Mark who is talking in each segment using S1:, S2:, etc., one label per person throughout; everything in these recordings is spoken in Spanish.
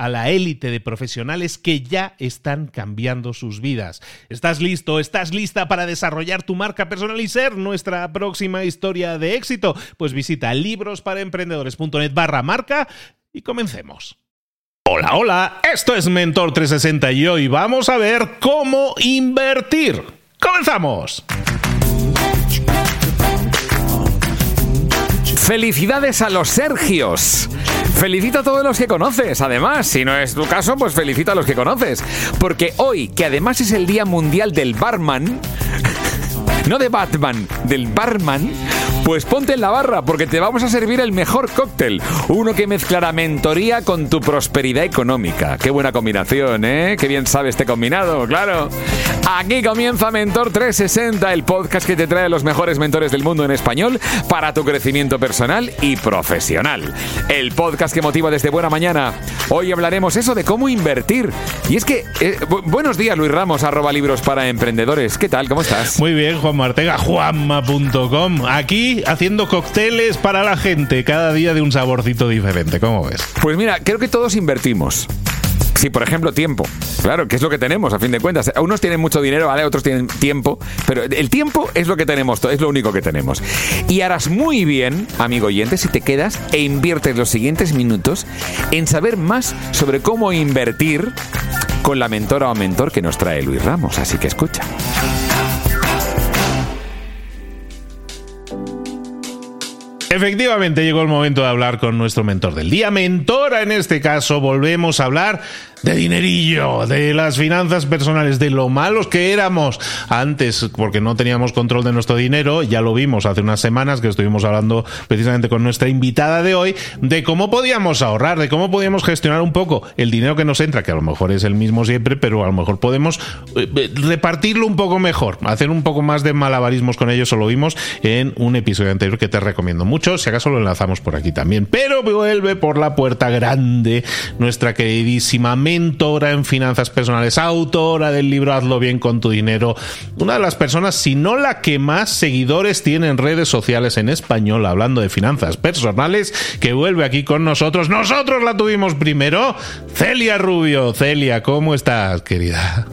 S1: a la élite de profesionales que ya están cambiando sus vidas. ¿Estás listo? ¿Estás lista para desarrollar tu marca personal y ser nuestra próxima historia de éxito? Pues visita librosparaemprendedores.net barra marca y comencemos. Hola, hola, esto es Mentor 360 y hoy vamos a ver cómo invertir. ¡Comenzamos!
S2: Felicidades a los Sergios. Felicita a todos los que conoces, además. Si no es tu caso, pues felicita a los que conoces. Porque hoy, que además es el Día Mundial del Barman, no de Batman, del barman, pues ponte en la barra porque te vamos a servir el mejor cóctel. Uno que mezclará mentoría con tu prosperidad económica. Qué buena combinación, ¿eh? Qué bien sabe este combinado, claro. Aquí comienza Mentor 360, el podcast que te trae los mejores mentores del mundo en español para tu crecimiento personal y profesional. El podcast que motiva desde buena mañana. Hoy hablaremos eso de cómo invertir. Y es que, eh, buenos días Luis Ramos, arroba libros para emprendedores. ¿Qué tal? ¿Cómo estás?
S1: Muy bien, Juan Martega, juanma.com. Aquí haciendo cócteles para la gente, cada día de un saborcito diferente. ¿Cómo ves?
S2: Pues mira, creo que todos invertimos. Sí, por ejemplo, tiempo. Claro, que es lo que tenemos, a fin de cuentas. Unos tienen mucho dinero, ¿vale? Otros tienen tiempo. Pero el tiempo es lo que tenemos, es lo único que tenemos. Y harás muy bien, amigo oyente, si te quedas e inviertes los siguientes minutos en saber más sobre cómo invertir con la mentora o mentor que nos trae Luis Ramos. Así que escucha.
S1: Efectivamente llegó el momento de hablar con nuestro mentor del día. Mentora en este caso, volvemos a hablar de dinerillo, de las finanzas personales, de lo malos que éramos antes porque no teníamos control de nuestro dinero. Ya lo vimos hace unas semanas que estuvimos hablando precisamente con nuestra invitada de hoy de cómo podíamos ahorrar, de cómo podíamos gestionar un poco el dinero que nos entra, que a lo mejor es el mismo siempre, pero a lo mejor podemos eh, eh, repartirlo un poco mejor, hacer un poco más de malabarismos con ellos. Lo vimos en un episodio anterior que te recomiendo mucho. Si acaso lo enlazamos por aquí también. Pero vuelve por la puerta grande nuestra queridísima mentora en finanzas personales, autora del libro Hazlo bien con tu dinero, una de las personas, si no la que más seguidores tiene en redes sociales en español hablando de finanzas personales, que vuelve aquí con nosotros. Nosotros la tuvimos primero, Celia Rubio. Celia, ¿cómo estás, querida?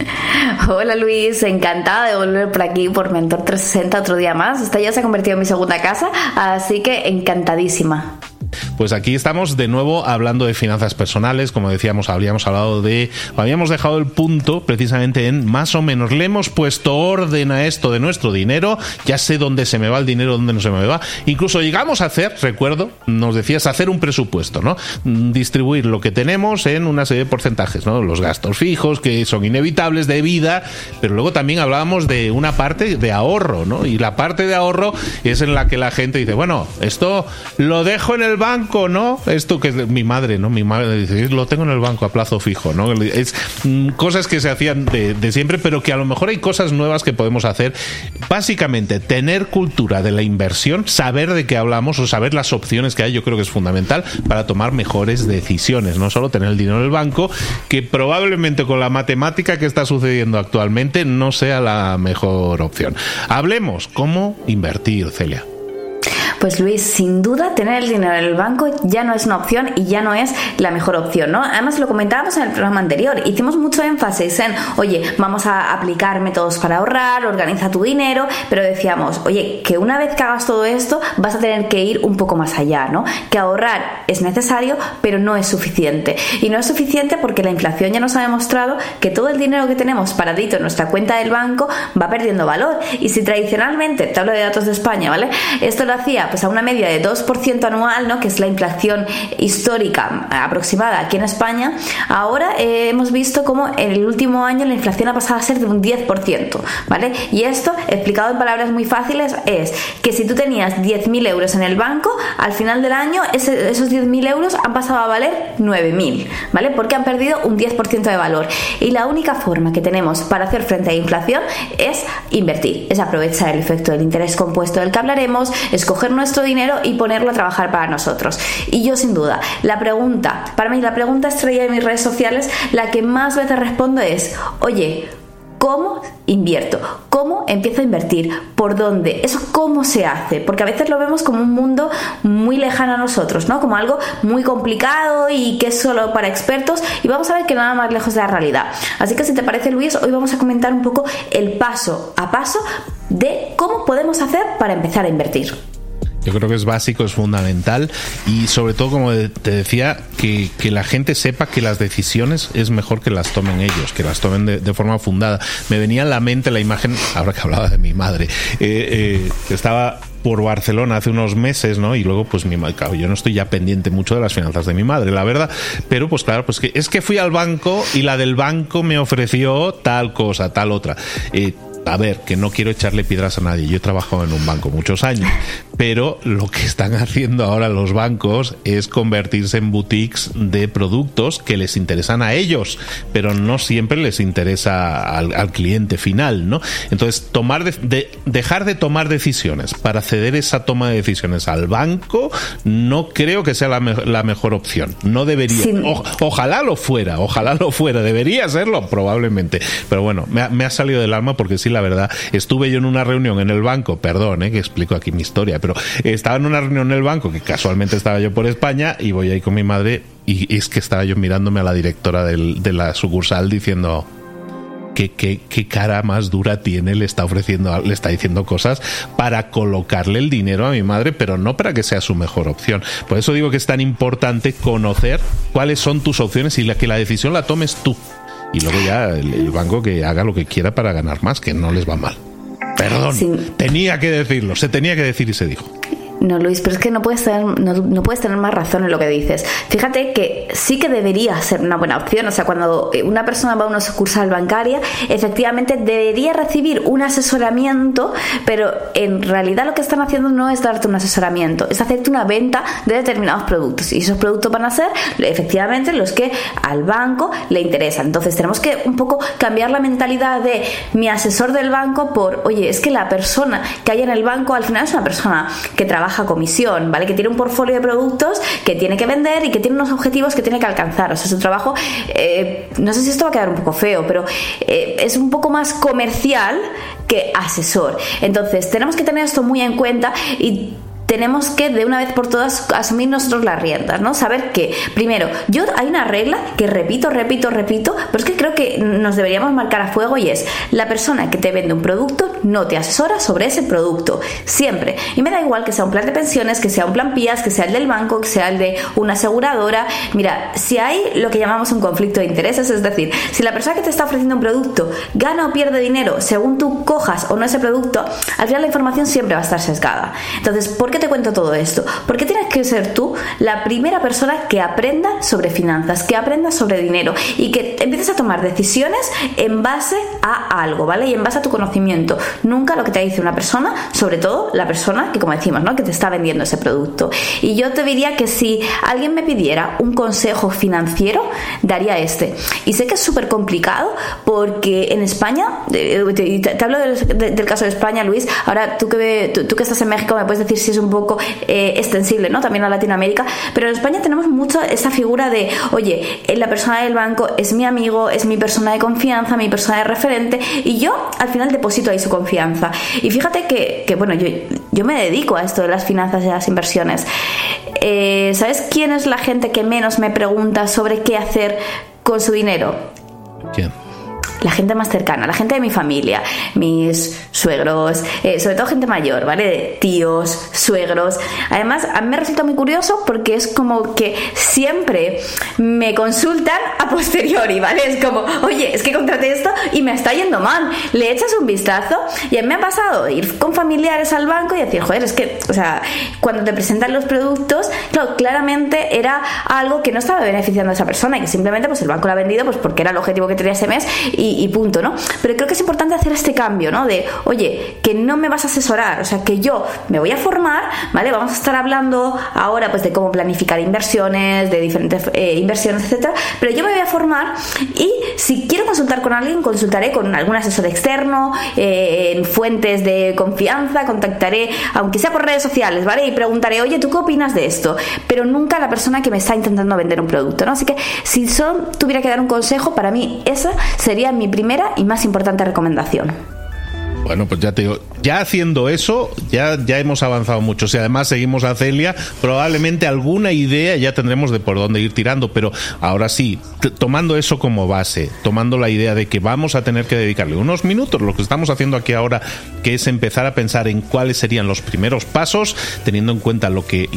S3: Hola Luis, encantada de volver por aquí por Mentor 360 otro día más. Esta ya se ha convertido en mi segunda casa, así que encantadísima.
S1: Pues aquí estamos de nuevo hablando de finanzas personales, como decíamos, habríamos hablado de, habíamos dejado el punto precisamente en más o menos le hemos puesto orden a esto de nuestro dinero, ya sé dónde se me va el dinero, dónde no se me va. Incluso llegamos a hacer, recuerdo, nos decías hacer un presupuesto, ¿no? Distribuir lo que tenemos en una serie de porcentajes, ¿no? Los gastos fijos que son inevitables de vida, pero luego también hablábamos de una parte de ahorro, ¿no? Y la parte de ahorro es en la que la gente dice, bueno, esto lo dejo en el banco ¿no? Esto que es mi madre, ¿no? Mi madre dice, lo tengo en el banco a plazo fijo, ¿no? Es mm, cosas que se hacían de, de siempre, pero que a lo mejor hay cosas nuevas que podemos hacer. Básicamente, tener cultura de la inversión, saber de qué hablamos o saber las opciones que hay, yo creo que es fundamental para tomar mejores decisiones, no solo tener el dinero en el banco, que probablemente con la matemática que está sucediendo actualmente no sea la mejor opción. Hablemos cómo invertir, Celia.
S3: Pues Luis, sin duda tener el dinero en el banco ya no es una opción y ya no es la mejor opción, ¿no? Además lo comentábamos en el programa anterior, hicimos mucho énfasis en, oye, vamos a aplicar métodos para ahorrar, organiza tu dinero, pero decíamos, oye, que una vez que hagas todo esto vas a tener que ir un poco más allá, ¿no? Que ahorrar es necesario, pero no es suficiente. Y no es suficiente porque la inflación ya nos ha demostrado que todo el dinero que tenemos paradito en nuestra cuenta del banco va perdiendo valor. Y si tradicionalmente, te hablo de datos de España, ¿vale? Esto lo hacía pues a una media de 2% anual, ¿no? que es la inflación histórica aproximada aquí en España, ahora eh, hemos visto como en el último año la inflación ha pasado a ser de un 10%, ¿vale? Y esto, explicado en palabras muy fáciles, es que si tú tenías 10.000 euros en el banco, al final del año esos 10.000 euros han pasado a valer 9.000, ¿vale? Porque han perdido un 10% de valor. Y la única forma que tenemos para hacer frente a la inflación es invertir, es aprovechar el efecto del interés compuesto del que hablaremos, escoger nuestro dinero y ponerlo a trabajar para nosotros. Y yo sin duda, la pregunta, para mí la pregunta estrella de mis redes sociales, la que más veces respondo es, oye, ¿Cómo invierto? ¿Cómo empiezo a invertir? ¿Por dónde? ¿Eso cómo se hace? Porque a veces lo vemos como un mundo muy lejano a nosotros, ¿no? Como algo muy complicado y que es solo para expertos y vamos a ver que nada más lejos de la realidad. Así que si te parece Luis, hoy vamos a comentar un poco el paso a paso de cómo podemos hacer para empezar a invertir.
S1: Yo creo que es básico, es fundamental y sobre todo, como te decía, que, la gente sepa que las decisiones es mejor que las tomen ellos, que las tomen de, forma fundada. Me venía en la mente la imagen, ahora que hablaba de mi madre, eh, eh, que estaba por Barcelona hace unos meses, ¿no? Y luego, pues mi madre, yo no estoy ya pendiente mucho de las finanzas de mi madre, la verdad. Pero, pues claro, pues que es que fui al banco y la del banco me ofreció tal cosa, tal otra. Eh, a ver, que no quiero echarle piedras a nadie. Yo he trabajado en un banco muchos años, pero lo que están haciendo ahora los bancos es convertirse en boutiques de productos que les interesan a ellos, pero no siempre les interesa al, cliente final, ¿no? Entonces, tomar de, dejar de tomar decisiones para ceder esa toma de decisiones al banco, no creo que sea la, mejor opción. No debería. ojalá lo fuera, ojalá lo fuera. Debería serlo, probablemente. Pero bueno, me ha, me ha salido del alma porque sí la verdad. Estuve yo en una reunión en el banco, perdón, eh, que explico aquí mi historia, pero estaba en una reunión en el banco, que casualmente estaba yo por España, y voy ahí con mi madre, y es que estaba yo mirándome a la directora de la sucursal diciendo, ¿Qué, qué, qué, cara más dura tiene, le está ofreciendo, le está diciendo cosas para colocarle el dinero a mi madre, pero no para que sea su mejor opción. Por eso digo que es tan importante conocer cuáles son tus opciones y la, que la decisión la tomes tú y luego ya el, banco que haga lo que quiera para ganar más, que no les va mal. Perdón, tenía que decirlo, se tenía que decir y se dijo.
S3: No, Luis, pero es que no puedes, tener, no, puedes tener más razón en lo que dices. Fíjate que sí que debería ser una buena opción. O sea, cuando una persona va a una sucursal bancaria, efectivamente debería recibir un asesoramiento, pero en realidad lo que están haciendo no es darte un asesoramiento, es hacerte una venta de determinados productos. Y esos productos van a ser efectivamente los que al banco le interesan. Entonces tenemos que un poco cambiar la mentalidad de mi asesor del banco por, oye, es que la persona que hay en el banco al final es una persona que trabaja baja comisión, ¿vale? Que tiene un portfolio de productos que tiene que vender y que tiene unos objetivos que tiene que alcanzar. O sea, su trabajo, eh, no sé si esto va a quedar un poco feo, pero eh, es un poco más comercial que asesor. Entonces, tenemos que tener esto muy en cuenta y tenemos que de una vez por todas asumir nosotros las riendas, ¿no? Saber que, primero, yo hay una regla que repito, repito, repito, pero es que creo que nos deberíamos marcar a fuego y es, la persona que te vende un producto no te asesora sobre ese producto, siempre. Y me da igual que sea un plan de pensiones, que sea un plan PIAS, que sea el del banco, que sea el de una aseguradora. Mira, si hay lo que llamamos un conflicto de intereses, es decir, si la persona que te está ofreciendo un producto gana o pierde dinero según tú cojas o no ese producto, al final la información siempre va a estar sesgada. Entonces, ¿por qué te cuento todo esto? Porque tienes que ser tú la primera persona que aprenda sobre finanzas, que aprenda sobre dinero y que empieces a tomar decisiones en base a algo, ¿vale? Y en base a tu conocimiento, nunca lo que te dice una persona, sobre todo la persona que, como decimos, ¿no? Que te está vendiendo ese producto. Y yo te diría que si alguien me pidiera un consejo financiero, daría este. Y sé que es súper complicado porque en España, te, hablo del, caso de España, Luis, ahora tú que, tú, que estás en México me puedes decir si es un poco eh, extensible, ¿no? También a Latinoamérica, pero en España tenemos mucho esa figura de, oye, la persona del banco es mi amigo, es mi persona de confianza, mi persona de referente, y yo al final deposito ahí su confianza. Y fíjate que, que bueno, yo, yo me dedico a esto de las finanzas y las inversiones. Eh, ¿Sabes quién es la gente que menos me pregunta sobre qué hacer con su dinero? La gente más cercana, la gente de mi familia, mis suegros, eh, sobre todo gente mayor, ¿vale? Tíos, suegros. Además, a mí me resulta muy curioso porque es como que siempre me consultan a posteriori, ¿vale? Es como, oye, es que contraté esto y me está yendo mal. Le echas un vistazo y a mí me ha pasado ir con familiares al banco y decir, joder, es que, o sea, cuando te presentan los productos, claro, claramente era algo que no estaba beneficiando a esa persona y que simplemente pues el banco lo ha vendido pues porque era el objetivo que tenía ese mes y punto, ¿no? Pero creo que es importante hacer este cambio, ¿no? De, oye, que no me vas a asesorar, o sea, que yo me voy a formar, ¿vale? Vamos a estar hablando ahora pues de cómo planificar inversiones, de diferentes eh, inversiones, etcétera, pero yo me voy a formar y si quiero consultar con alguien, consultaré con algún asesor externo, eh, en fuentes de confianza, contactaré, aunque sea por redes sociales, ¿vale? Y preguntaré, oye, ¿tú qué opinas de esto? Pero nunca la persona que me está intentando vender un producto, ¿no? Así que si solo tuviera que dar un consejo, para mí esa sería mi primera y más importante recomendación.
S1: Bueno, pues ya te digo, ya haciendo eso, ya, ya hemos avanzado mucho. Si además seguimos a Celia, probablemente alguna idea ya tendremos de por dónde ir tirando. Pero ahora sí, tomando eso como base, tomando la idea de que vamos a tener que dedicarle unos minutos, lo que estamos haciendo aquí ahora, que es empezar a pensar en cuáles serían los primeros pasos, teniendo en cuenta lo que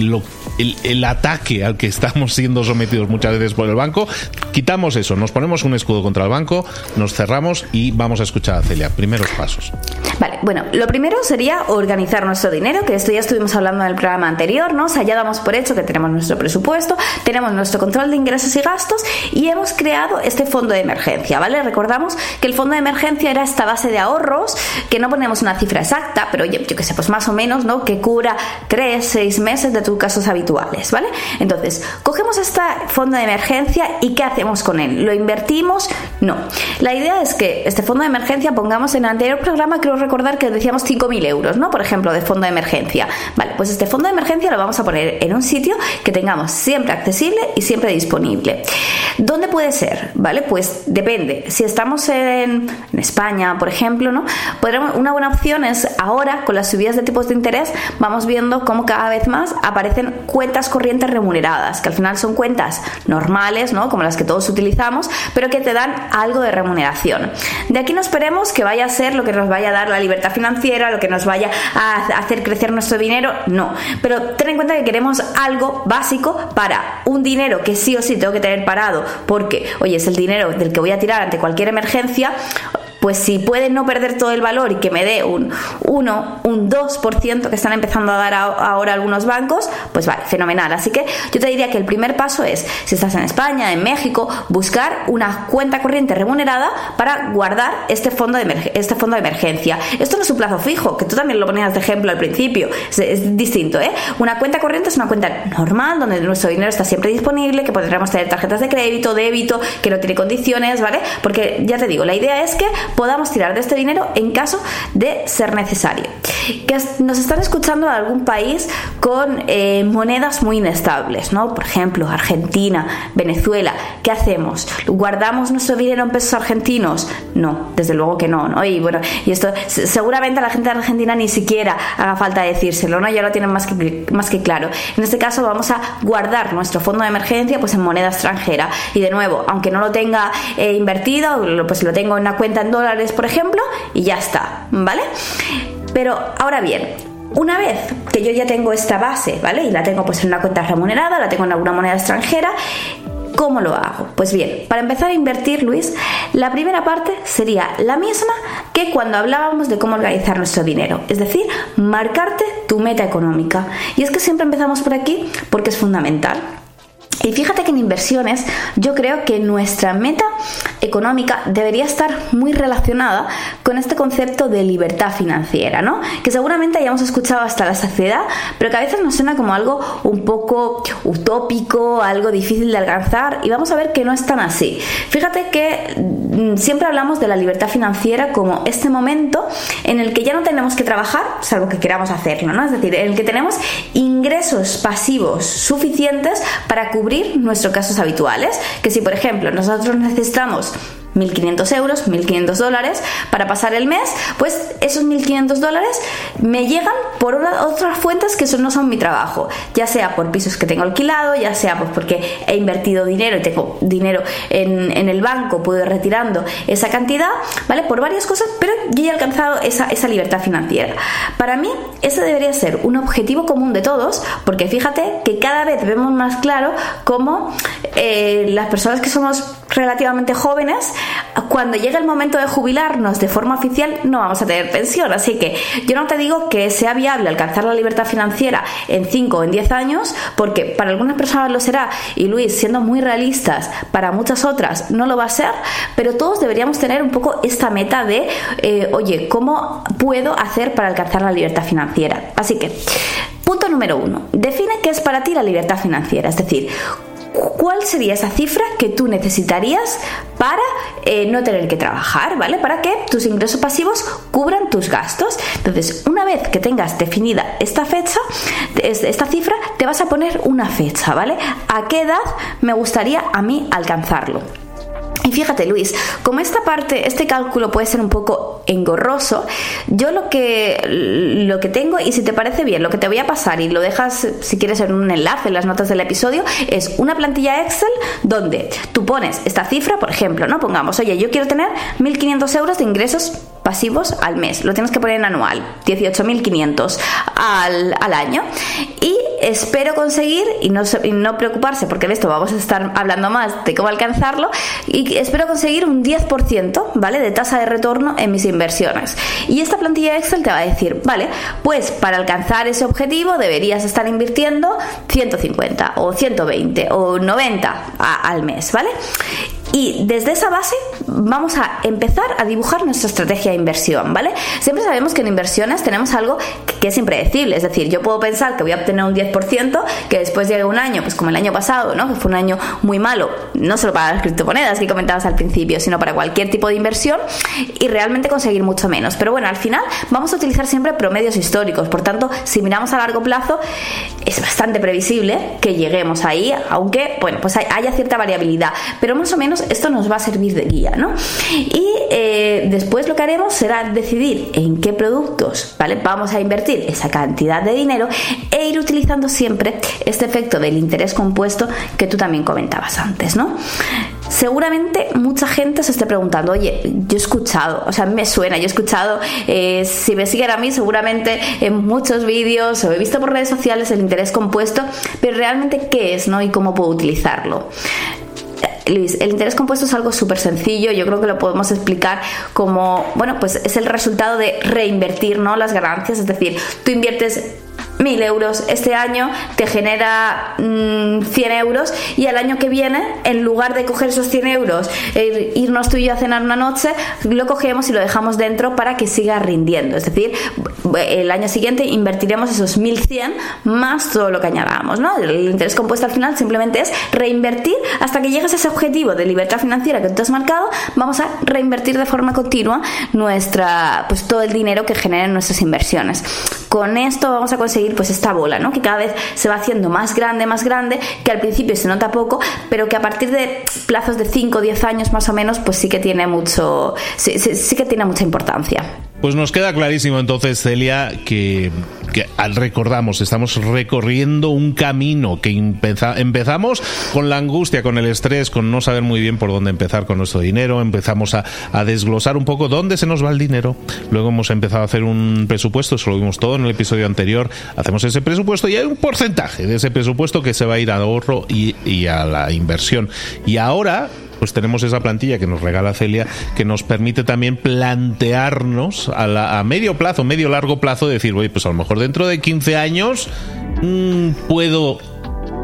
S1: el ataque al que estamos siendo sometidos muchas veces por el banco, quitamos eso, nos ponemos un escudo contra el banco, nos cerramos y vamos a escuchar a Celia. Primeros pasos.
S3: Vale, bueno, lo primero sería organizar nuestro dinero, que esto ya estuvimos hablando en el programa anterior, ¿no? O ya damos por hecho que tenemos nuestro presupuesto, tenemos nuestro control de ingresos y gastos y hemos creado este fondo de emergencia, ¿vale? Recordamos que el fondo de emergencia era esta base de ahorros, que no ponemos una cifra exacta, pero yo, yo que sé, pues más o menos, ¿no? Que cubra 3, 6 meses de tus casos habituales, ¿vale? Entonces, cogemos este fondo de emergencia y ¿qué hacemos con él? ¿Lo invertimos? No. La idea es que este fondo de emergencia pongamos en el anterior programa, creo recordar que decíamos 5.000 euros, ¿no? Por ejemplo, de fondo de emergencia. Vale, pues este fondo de emergencia lo vamos a poner en un sitio que tengamos siempre accesible y siempre disponible. ¿Dónde puede ser? ¿Vale? Pues depende. Si estamos en, España, por ejemplo, ¿no? Podremos, una buena opción es ahora, con las subidas de tipos de interés, vamos viendo cómo cada vez más aparecen cuentas corrientes remuneradas, que al final son cuentas normales, ¿no? Como las que todos utilizamos, pero que te dan algo de remuneración. De aquí no esperemos que vaya a ser lo que nos vaya a dar la libertad financiera, lo que nos vaya a hacer crecer nuestro dinero, no. Pero ten en cuenta que queremos algo básico para un dinero que sí o sí tengo que tener parado porque, oye, es el dinero del que voy a tirar ante cualquier emergencia, pues si puede no perder todo el valor y que me dé un 1, un 2% que están empezando a dar ahora algunos bancos, pues vale, fenomenal. Así que yo te diría que el primer paso es, si estás en España, en México, buscar una cuenta corriente remunerada para guardar este fondo de, este fondo de emergencia. Esto no es un plazo fijo, que tú también lo ponías de ejemplo al principio, es, distinto, ¿eh? Una cuenta corriente es una cuenta normal donde nuestro dinero está siempre disponible, que podremos tener tarjetas de crédito, débito, que no tiene condiciones, ¿vale? Porque ya te digo, la idea es que podamos tirar de este dinero en caso de ser necesario. Que nos están escuchando en algún país con eh, monedas muy inestables, ¿no? Por ejemplo, Argentina, Venezuela. ¿Qué hacemos? ¿Guardamos nuestro dinero en pesos argentinos? No, desde luego que no, ¿no? Y bueno, y esto seguramente a la gente de Argentina ni siquiera haga falta decírselo, ¿no? Ya lo tienen más que, más que claro. En este caso vamos a guardar nuestro fondo de emergencia pues en moneda extranjera. Y de nuevo, aunque no lo tenga eh, invertido, pues lo tengo en una cuenta en dólares, por ejemplo, y ya está, ¿vale? Pero ahora bien, una vez que yo ya tengo esta base, ¿vale? Y la tengo pues en una cuenta remunerada, la tengo en alguna moneda extranjera, ¿Cómo lo hago? Pues bien, para empezar a invertir, Luis, la primera parte sería la misma que cuando hablábamos de cómo organizar nuestro dinero, es decir, marcarte tu meta económica. Y es que siempre empezamos por aquí porque es fundamental. Y fíjate que en inversiones yo creo que nuestra meta económica debería estar muy relacionada con este concepto de libertad financiera, ¿no? Que seguramente hayamos escuchado hasta la saciedad, pero que a veces nos suena como algo un poco utópico, algo difícil de alcanzar, y vamos a ver que no es tan así. Fíjate que mm, siempre hablamos de la libertad financiera como este momento en el que ya no tenemos que trabajar, salvo que queramos hacerlo, ¿no? Es decir, en el que tenemos ingresos pasivos suficientes para cubrir nuestros casos habituales, que si por ejemplo nosotros necesitamos 1.500 euros, 1.500 dólares para pasar el mes, pues esos 1.500 dólares me llegan por otras fuentes que no son mi trabajo, ya sea por pisos que tengo alquilado, ya sea pues porque he invertido dinero y tengo dinero en, el banco, puedo ir retirando esa cantidad, ¿vale? Por varias cosas, pero yo he alcanzado esa, esa libertad financiera. Para mí, ese debería ser un objetivo común de todos, porque fíjate que cada vez vemos más claro cómo eh, las personas que somos relativamente jóvenes, cuando llegue el momento de jubilarnos de forma oficial no vamos a tener pensión. Así que yo no te digo que sea viable alcanzar la libertad financiera en 5 o en 10 años, porque para algunas personas lo será y Luis, siendo muy realistas, para muchas otras no lo va a ser, pero todos deberíamos tener un poco esta meta de, eh, oye, ¿cómo puedo hacer para alcanzar la libertad financiera? Así que, punto número uno, define qué es para ti la libertad financiera, es decir, ¿cuál sería esa cifra que tú necesitarías para eh, no tener que trabajar, ¿vale? Para que tus ingresos pasivos cubran tus gastos. Entonces, una vez que tengas definida esta fecha, esta cifra, te vas a poner una fecha, ¿vale? ¿A qué edad me gustaría a mí alcanzarlo? Y fíjate, Luis, como esta parte, este cálculo puede ser un poco engorroso, yo lo que, lo que tengo, y si te parece bien, lo que te voy a pasar y lo dejas, si quieres, en un enlace en las notas del episodio, es una plantilla Excel donde tú pones esta cifra, por ejemplo, ¿no? Pongamos, oye, yo quiero tener 1.500 euros de ingresos pasivos al mes, lo tienes que poner en anual, 18.500 al, al año. Y espero conseguir, y no, y no preocuparse, porque de esto vamos a estar hablando más de cómo alcanzarlo, y espero conseguir un 10%, ¿vale? De tasa de retorno en mis inversiones. Y esta plantilla Excel te va a decir, vale, pues para alcanzar ese objetivo deberías estar invirtiendo 150 o 120 o 90 al mes, ¿vale? Y desde esa base vamos a empezar a dibujar nuestra estrategia de inversión, ¿vale? Siempre sabemos que en inversiones tenemos algo que es impredecible, es decir, yo puedo pensar que voy a obtener un 10%, que después llegue un año, pues como el año pasado, ¿no? Que fue un año muy malo, no solo para las criptomonedas que comentabas al principio, sino para cualquier tipo de inversión y realmente conseguir mucho menos. Pero bueno, al final vamos a utilizar siempre promedios históricos, por tanto, si miramos a largo plazo, es bastante previsible que lleguemos ahí, aunque, bueno, pues haya cierta variabilidad, pero más o menos esto nos va a servir de guía, ¿no? Y eh, después lo que haremos será decidir en qué productos, ¿vale? Vamos a invertir esa cantidad de dinero e ir utilizando siempre este efecto del interés compuesto que tú también comentabas antes, ¿no? Seguramente mucha gente se esté preguntando, oye, yo he escuchado, o sea, me suena, yo he escuchado, eh, si me siguen a mí, seguramente en muchos vídeos o he visto por redes sociales el interés compuesto, pero realmente qué es, ¿no? Y cómo puedo utilizarlo. Luis, el interés compuesto es algo súper sencillo, yo creo que lo podemos explicar como, bueno, pues es el resultado de reinvertir, ¿no? Las ganancias, es decir, tú inviertes 1000 euros este año te genera 100 mm, euros y al año que viene, en lugar de coger esos 100 euros e irnos tú y yo a cenar una noche, lo cogemos y lo dejamos dentro para que siga rindiendo. Es decir, el año siguiente invertiremos esos 1100 más todo lo que añadamos. ¿no? El interés compuesto al final simplemente es reinvertir hasta que llegues a ese objetivo de libertad financiera que tú has marcado. Vamos a reinvertir de forma continua nuestra, pues todo el dinero que generen nuestras inversiones. Con esto vamos a conseguir pues esta bola, ¿no? Que cada vez se va haciendo más grande, más grande, que al principio se nota poco, pero que a partir de plazos de 5 o 10 años más o menos, pues sí que tiene mucho, sí, sí que tiene mucha importancia.
S1: Pues nos queda clarísimo entonces, Celia, que, al recordamos, estamos recorriendo un camino que empezamos con la angustia, con el estrés, con no saber muy bien por dónde empezar con nuestro dinero, empezamos a, desglosar un poco dónde se nos va el dinero, luego hemos empezado a hacer un presupuesto, eso lo vimos todo en el episodio anterior, hacemos ese presupuesto y hay un porcentaje de ese presupuesto que se va a ir a ahorro y a la inversión. Y ahora pues tenemos esa plantilla que nos regala Celia que nos permite también plantearnos a, medio plazo, medio largo plazo, decir, oye, pues a lo mejor dentro de 15 años mm, puedo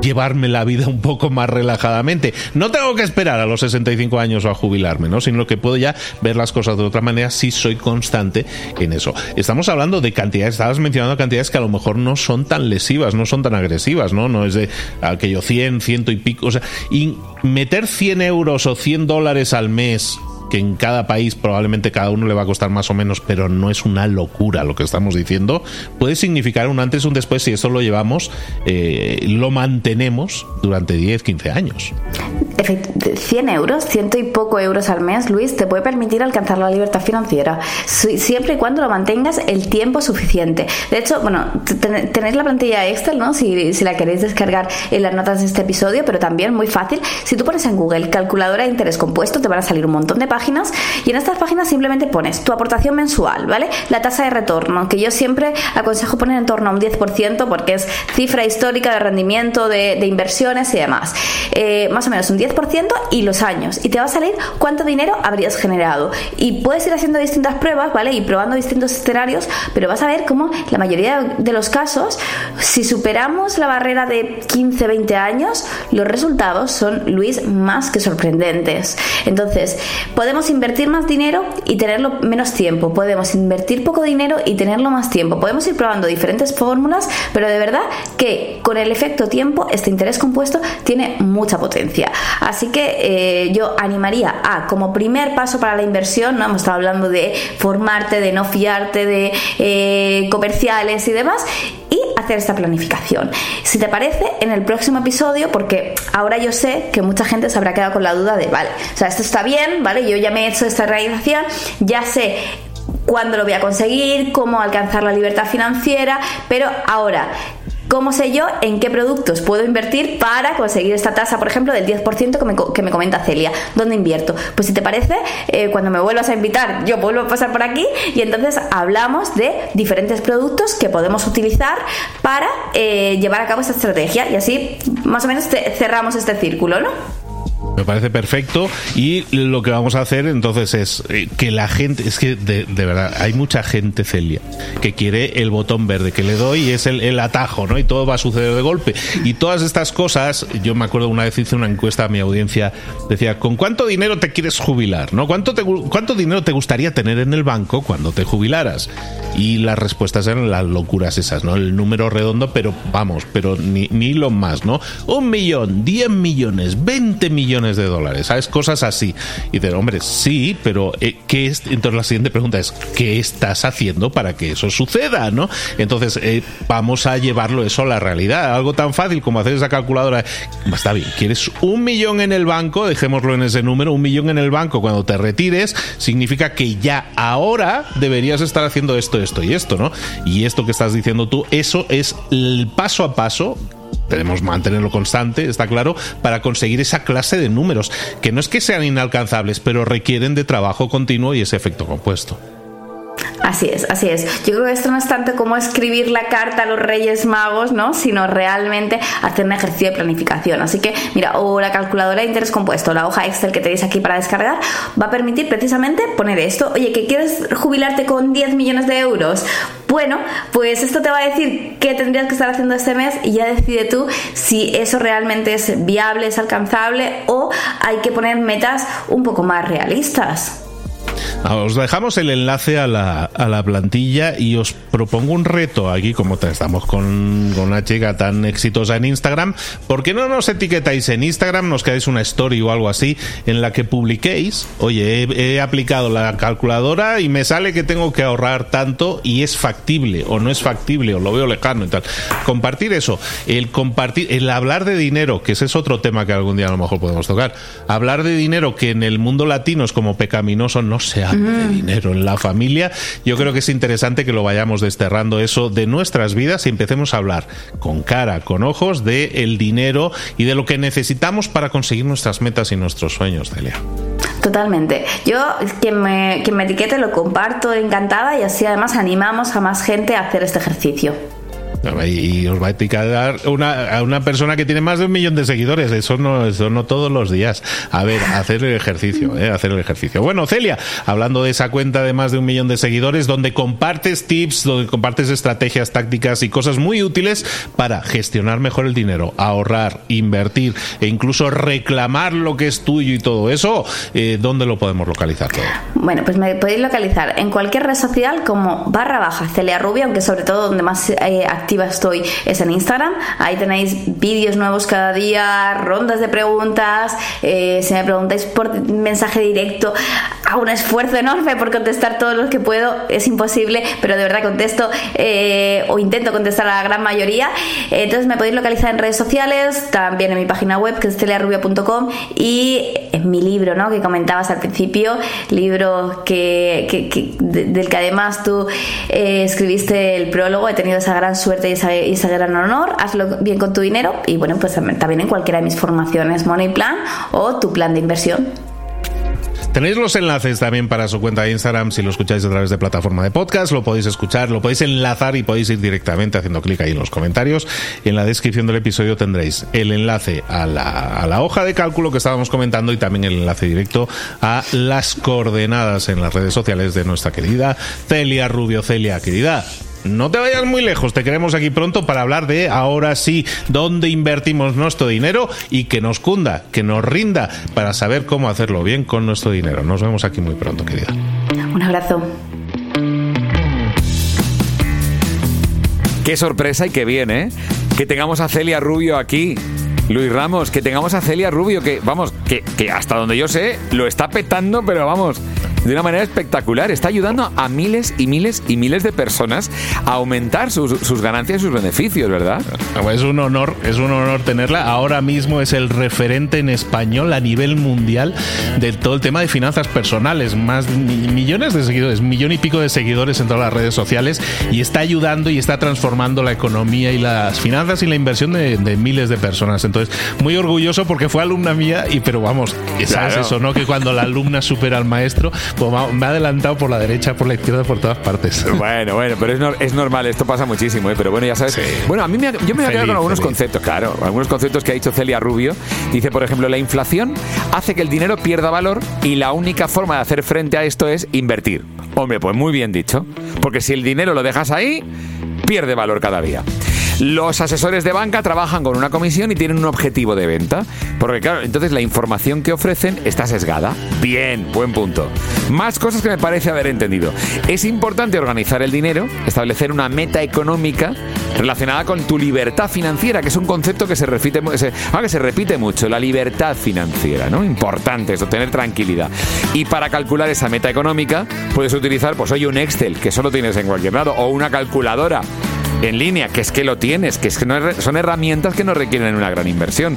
S1: llevarme la vida un poco más relajadamente. No tengo que esperar a los 65 años o a jubilarme, ¿no? Sino que puedo ya ver las cosas de otra manera si soy constante en eso. Estamos hablando de cantidades, estabas mencionando cantidades que a lo mejor no son tan lesivas, no son tan agresivas, ¿no? No es de aquello 100, ciento y pico, o sea, y meter 100 euros o 100 dólares al mes que en cada país probablemente cada uno le va a costar más o menos, pero no es una locura lo que estamos diciendo, puede significar un antes y un después si eso lo llevamos, eh, lo mantenemos durante 10, 15 años.
S3: 100 euros, ciento y poco euros al mes, Luis, te puede permitir alcanzar la libertad financiera, siempre y cuando lo mantengas el tiempo suficiente. De hecho, bueno, tenéis la plantilla Excel, ¿no? Si, si la queréis descargar en las notas de este episodio, pero también muy fácil. Si tú pones en Google calculadora de interés compuesto, te van a salir un montón de páginas y en estas páginas simplemente pones tu aportación mensual, ¿vale? La tasa de retorno, que yo siempre aconsejo poner en torno a un 10% porque es cifra histórica de rendimiento de, inversiones y demás. Eh, más o menos un 10% y los años. Y te va a salir cuánto dinero habrías generado. Y puedes ir haciendo distintas pruebas, ¿vale? Y probando distintos escenarios, pero vas a ver cómo la mayoría de los casos, si superamos la barrera de 15, 20 años, los resultados son, Luis, más que sorprendentes. Entonces, Podemos invertir más dinero y tenerlo menos tiempo. Podemos invertir poco dinero y tenerlo más tiempo. Podemos ir probando diferentes fórmulas, pero de verdad que con el efecto tiempo este interés compuesto tiene mucha potencia. Así que eh, yo animaría a, como primer paso para la inversión, no hemos estado hablando de formarte, de no fiarte, de eh, comerciales y demás, y hacer esta planificación. Si te parece, en el próximo episodio, porque ahora yo sé que mucha gente se habrá quedado con la duda de, vale, o sea, esto está bien, ¿vale? Yo ya me he hecho esta realización, ya sé cuándo lo voy a conseguir, cómo alcanzar la libertad financiera, pero ahora ¿Cómo sé yo en qué productos puedo invertir para conseguir esta tasa, por ejemplo, del 10% que me, que me comenta Celia? ¿Dónde invierto? Pues si te parece, eh, cuando me vuelvas a invitar, yo vuelvo a pasar por aquí y entonces hablamos de diferentes productos que podemos utilizar para eh, llevar a cabo esta estrategia y así más o menos cerramos este círculo, ¿no?
S1: Me parece perfecto y lo que vamos a hacer entonces es eh, que la gente, es que de, verdad, hay mucha gente, Celia, que quiere el botón verde que le doy y es el, atajo, ¿no? Y todo va a suceder de golpe. Y todas estas cosas, yo me acuerdo una vez hice una encuesta a mi audiencia, decía, ¿con cuánto dinero te quieres jubilar? ¿No? ¿Cuánto, te, ¿Cuánto dinero te gustaría tener en el banco cuando te jubilaras? Y las respuestas eran las locuras esas, ¿no? El número redondo, pero vamos, pero ni, ni lo más, ¿no? Un millón, diez millones, veinte millones de dólares, ¿sabes? Cosas así. Y de hombre, sí, pero eh, ¿qué es? Entonces la siguiente pregunta es, ¿qué estás haciendo para que eso suceda, no? Entonces, eh, vamos a llevarlo eso a la realidad. Algo tan fácil como hacer esa calculadora. Está bien, ¿quieres un millón en el banco? Dejémoslo en ese número, un millón en el banco cuando te retires, significa que ya ahora deberías estar haciendo esto, esto y esto, ¿no? Y esto que estás diciendo tú, eso es el paso a paso Debemos mantenerlo constante, está claro, para conseguir esa clase de números, que no es que sean inalcanzables, pero requieren de trabajo continuo y ese efecto compuesto.
S3: Así es, así es. Yo creo que esto no es tanto como escribir la carta a los Reyes Magos, ¿no? Sino realmente hacer un ejercicio de planificación. Así que, mira, o la calculadora de interés compuesto, la hoja Excel que tenéis aquí para descargar, va a permitir precisamente poner esto. Oye, ¿que quieres jubilarte con 10 millones de euros? Bueno, pues esto te va a decir qué tendrías que estar haciendo este mes y ya decide tú si eso realmente es viable, es alcanzable o hay que poner metas un poco más realistas.
S1: Ah, os dejamos el enlace a la, a la plantilla y os propongo un reto aquí, como estamos con, con, una chica tan exitosa en Instagram. ¿Por qué no nos etiquetáis en Instagram? Nos quedáis una story o algo así en la que publiquéis. Oye, he, aplicado la calculadora y me sale que tengo que ahorrar tanto y es factible o no es factible o lo veo lejano y tal. Compartir eso, el compartir, el hablar de dinero, que ese es otro tema que algún día a lo mejor podemos tocar. Hablar de dinero que en el mundo latino es como pecaminoso, no se de dinero en la familia. Yo creo que es interesante que lo vayamos desterrando eso de nuestras vidas y empecemos a hablar con cara, con ojos de el dinero y de lo que necesitamos para conseguir nuestras metas y nuestros sueños, Delia.
S3: Totalmente. Yo, quien me, quien me etiquete, lo comparto encantada y así además animamos a más gente a hacer este ejercicio.
S1: Y os va a etiquetar una, a una persona que tiene más de un millón de seguidores. Eso no, eso no todos los días. A ver, hacer el ejercicio, ¿eh? hacer el ejercicio. Bueno, Celia, hablando de esa cuenta de más de un millón de seguidores, donde compartes tips, donde compartes estrategias, tácticas y cosas muy útiles para gestionar mejor el dinero, ahorrar, invertir e incluso reclamar lo que es tuyo y todo eso, eh, ¿dónde lo podemos localizar todo?
S3: Bueno, pues me podéis localizar en cualquier red social como barra baja Celia Rubio, aunque sobre todo donde más eh, activa estoy es en Instagram. Ahí tenéis vídeos nuevos cada día, rondas de preguntas. Eh, si me preguntáis por mensaje directo, hago un esfuerzo enorme por contestar todos los que puedo. Es imposible, pero de verdad contesto eh, o intento contestar a la gran mayoría. entonces me podéis localizar en redes sociales, también en mi página web que es celiarubio.com y en mi libro, ¿no? Que comentabas al principio, libro que, del que además tú eh, escribiste el prólogo. He tenido esa gran suerte y ese, gran honor. Hazlo bien con tu dinero y bueno, pues también en cualquiera de mis formaciones, Money Plan o tu plan de inversión.
S1: Tenéis los enlaces también para su cuenta de Instagram si lo escucháis a través de plataforma de podcast, lo podéis escuchar, lo podéis enlazar y podéis ir directamente haciendo clic ahí en los comentarios. En la descripción del episodio tendréis el enlace a la, a la hoja de cálculo que estábamos comentando y también el enlace directo a las coordenadas en las redes sociales de nuestra querida Celia Rubio. Celia, querida, no te vayas muy lejos, te queremos aquí pronto para hablar de ahora sí, dónde invertimos nuestro dinero y que nos cunda, que nos rinda para saber cómo hacerlo bien con nuestro dinero. Nos vemos aquí muy pronto, querida.
S3: Un abrazo.
S2: Qué sorpresa y qué bien, ¿eh? Que tengamos a Celia Rubio aquí. Luis Ramos, que tengamos a Celia Rubio, que vamos, que, que hasta donde yo sé, lo está petando, pero vamos, de una manera espectacular. Está ayudando a miles y miles y miles de personas a aumentar sus, ganancias y sus beneficios, ¿verdad?
S1: Es un honor, es un honor tenerla. Ahora mismo es el referente en español a nivel mundial de todo el tema de finanzas personales. Más millones de seguidores, millón y pico de seguidores en todas las redes sociales y está ayudando y está transformando la economía y las finanzas y la inversión de, miles de personas. Entonces, muy orgulloso porque fue alumna mía y pero vamos, ¿sabes eso, no? Que cuando la alumna supera al maestro, me ha adelantado por la derecha, por la izquierda, por todas partes.
S2: Bueno, bueno, pero es, normal, esto pasa muchísimo, ¿eh? pero bueno, ya sabes. Bueno, a mí me, yo me voy a quedar con algunos conceptos, claro, algunos conceptos que ha dicho Celia Rubio. Dice, por ejemplo, la inflación hace que el dinero pierda valor y la única forma de hacer frente a esto es invertir. Hombre, pues muy bien dicho, porque si el dinero lo dejas ahí, pierde valor cada día. Los asesores de banca trabajan con una comisión y tienen un objetivo de venta. Porque claro, entonces la información que ofrecen está sesgada. Bien, buen punto. Más cosas que me parece haber entendido. Es importante organizar el dinero, establecer una meta económica relacionada con tu libertad financiera, que es un concepto que se repite, ah, mucho, la libertad financiera, ¿no? Importante eso, tener tranquilidad. Y para calcular esa meta económica, puedes utilizar, pues hoy un Excel, que solo tienes en cualquier lado, o una calculadora en línea, que es que lo tienes, que es que no son herramientas que no requieren una gran inversión.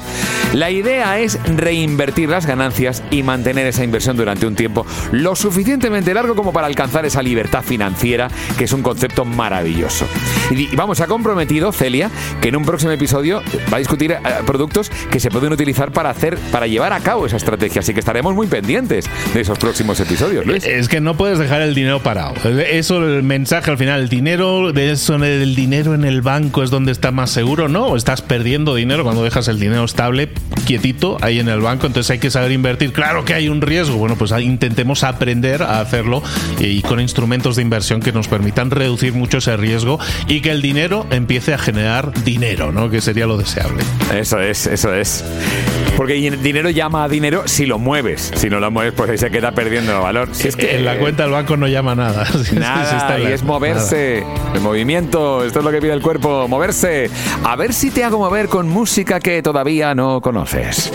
S2: La idea es reinvertir las ganancias y mantener esa inversión durante un tiempo lo suficientemente largo como para alcanzar esa libertad financiera, que es un concepto maravilloso. Y vamos, ha comprometido Celia que en un próximo episodio va a discutir eh, productos que se pueden utilizar para hacer, para llevar a cabo esa estrategia. Así que estaremos muy pendientes de esos próximos episodios, Luis.
S1: Es que no puedes dejar el dinero parado. Eso, el mensaje al final, el dinero, de eso del dinero dinero en el banco es donde está más seguro, ¿no? Estás perdiendo dinero cuando dejas el dinero estable, quietito, ahí en el banco, entonces hay que saber invertir. Claro que hay un riesgo, bueno, pues intentemos aprender a hacerlo y con instrumentos de inversión que nos permitan reducir mucho ese riesgo y que el dinero empiece a generar dinero, ¿no? Que sería lo deseable.
S2: Eso es, eso es. Porque el dinero llama a dinero si lo mueves. Si no lo mueves, pues ahí se queda perdiendo valor. Si
S1: es que en la cuenta del banco no llama nada.
S2: Nada, y es moverse. El movimiento, esto es lo que pide el cuerpo, moverse. A ver si te hago mover con música que todavía no conoces.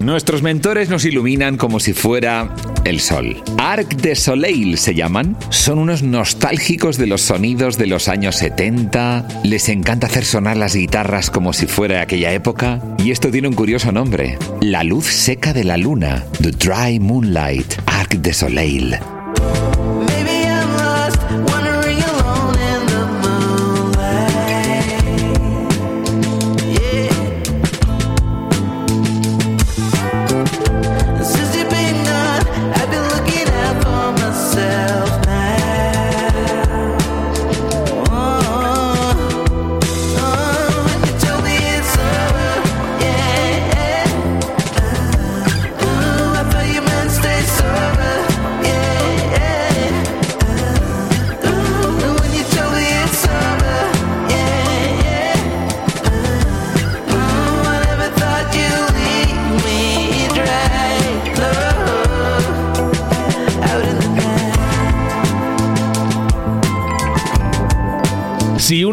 S2: Nuestros mentores nos iluminan como si fuera el sol. Arc de Soleil se llaman. Son unos nostálgicos de los sonidos de los años 70. Les encanta hacer sonar las guitarras como si fuera aquella época. Y esto tiene un curioso nombre. La luz seca de la luna. The Dry Moonlight. Arc de Soleil.